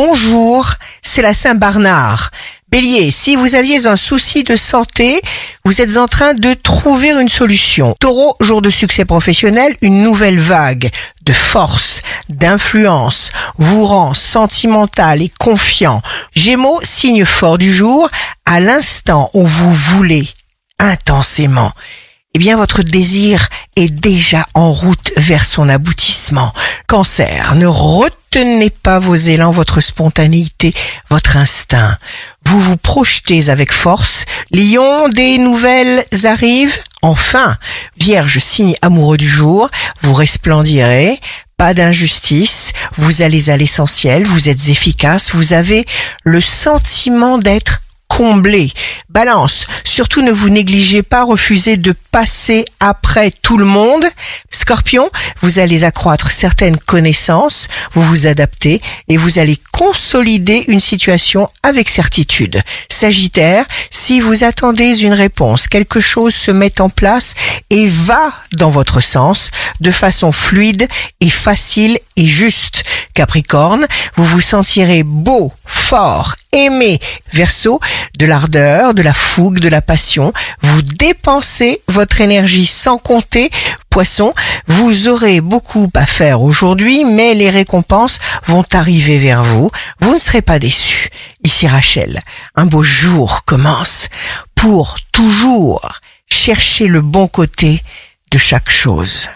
Bonjour, c'est la Saint-Barnard. Bélier, si vous aviez un souci de santé, vous êtes en train de trouver une solution. Taureau, jour de succès professionnel, une nouvelle vague de force, d'influence vous rend sentimental et confiant. Gémeaux, signe fort du jour, à l'instant où vous voulez intensément eh bien votre désir est déjà en route vers son aboutissement. Cancer, ne retenez pas vos élans, votre spontanéité, votre instinct. Vous vous projetez avec force. Lion, des nouvelles arrivent. Enfin, Vierge, signe amoureux du jour, vous resplendirez. Pas d'injustice, vous allez à l'essentiel, vous êtes efficace, vous avez le sentiment d'être comblé. Balance, surtout ne vous négligez pas, refusez de passer après tout le monde. Scorpion, vous allez accroître certaines connaissances, vous vous adaptez et vous allez consolider une situation avec certitude. Sagittaire, si vous attendez une réponse, quelque chose se met en place et va dans votre sens de façon fluide et facile et juste. Capricorne, vous vous sentirez beau, fort, aimé. Verseau, de l'ardeur, de la fougue, de la passion. Vous dépensez votre énergie sans compter. Poisson, vous aurez beaucoup à faire aujourd'hui, mais les récompenses vont arriver vers vous. Vous ne serez pas déçus. Ici Rachel, un beau jour commence pour toujours chercher le bon côté de chaque chose.